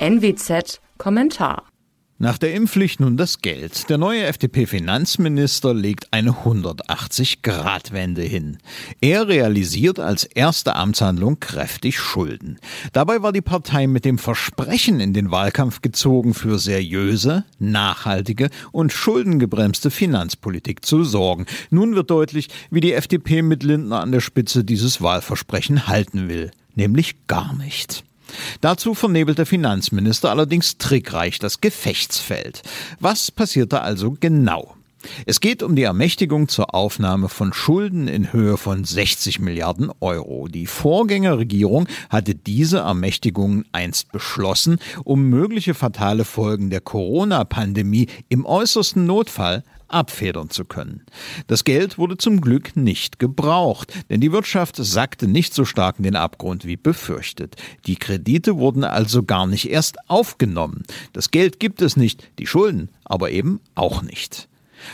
NWZ Kommentar nach der Impfpflicht nun das Geld. Der neue FDP-Finanzminister legt eine 180-Grad-Wende hin. Er realisiert als erste Amtshandlung kräftig Schulden. Dabei war die Partei mit dem Versprechen in den Wahlkampf gezogen, für seriöse, nachhaltige und schuldengebremste Finanzpolitik zu sorgen. Nun wird deutlich, wie die FDP mit Lindner an der Spitze dieses Wahlversprechen halten will. Nämlich gar nicht. Dazu vernebelt der Finanzminister allerdings trickreich das Gefechtsfeld. Was passierte also genau? Es geht um die Ermächtigung zur Aufnahme von Schulden in Höhe von 60 Milliarden Euro. Die Vorgängerregierung hatte diese Ermächtigungen einst beschlossen, um mögliche fatale Folgen der Corona-Pandemie im äußersten Notfall abfedern zu können. Das Geld wurde zum Glück nicht gebraucht, denn die Wirtschaft sackte nicht so stark in den Abgrund wie befürchtet. Die Kredite wurden also gar nicht erst aufgenommen. Das Geld gibt es nicht, die Schulden aber eben auch nicht.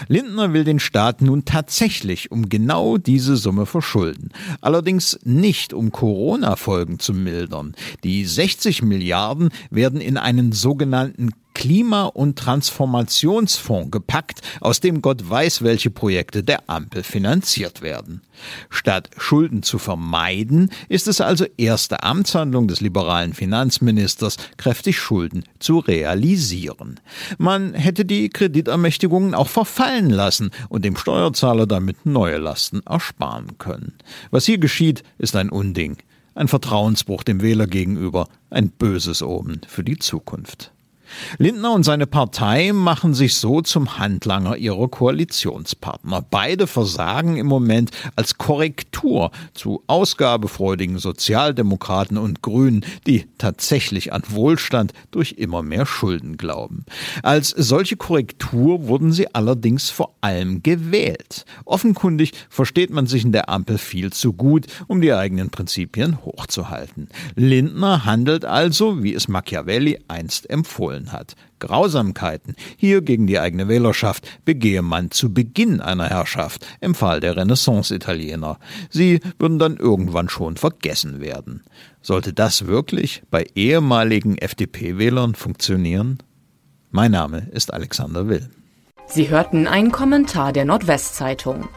Lindner will den Staat nun tatsächlich um genau diese Summe verschulden. Allerdings nicht um Corona-Folgen zu mildern. Die 60 Milliarden werden in einen sogenannten Klima- und Transformationsfonds gepackt, aus dem Gott weiß, welche Projekte der Ampel finanziert werden. Statt Schulden zu vermeiden, ist es also erste Amtshandlung des liberalen Finanzministers, kräftig Schulden zu realisieren. Man hätte die Kreditermächtigungen auch verfallen lassen und dem Steuerzahler damit neue Lasten ersparen können. Was hier geschieht, ist ein Unding, ein Vertrauensbruch dem Wähler gegenüber, ein böses Omen für die Zukunft. Lindner und seine Partei machen sich so zum Handlanger ihrer Koalitionspartner. Beide versagen im Moment als Korrektur zu ausgabefreudigen Sozialdemokraten und Grünen, die tatsächlich an Wohlstand durch immer mehr Schulden glauben. Als solche Korrektur wurden sie allerdings vor allem gewählt. Offenkundig versteht man sich in der Ampel viel zu gut, um die eigenen Prinzipien hochzuhalten. Lindner handelt also, wie es Machiavelli einst empfohlen befohlen hat. Grausamkeiten, hier gegen die eigene Wählerschaft, begehe man zu Beginn einer Herrschaft, empfahl der Renaissance-Italiener. Sie würden dann irgendwann schon vergessen werden. Sollte das wirklich bei ehemaligen FDP-Wählern funktionieren? Mein Name ist Alexander Will. Sie hörten einen Kommentar der Nordwestzeitung.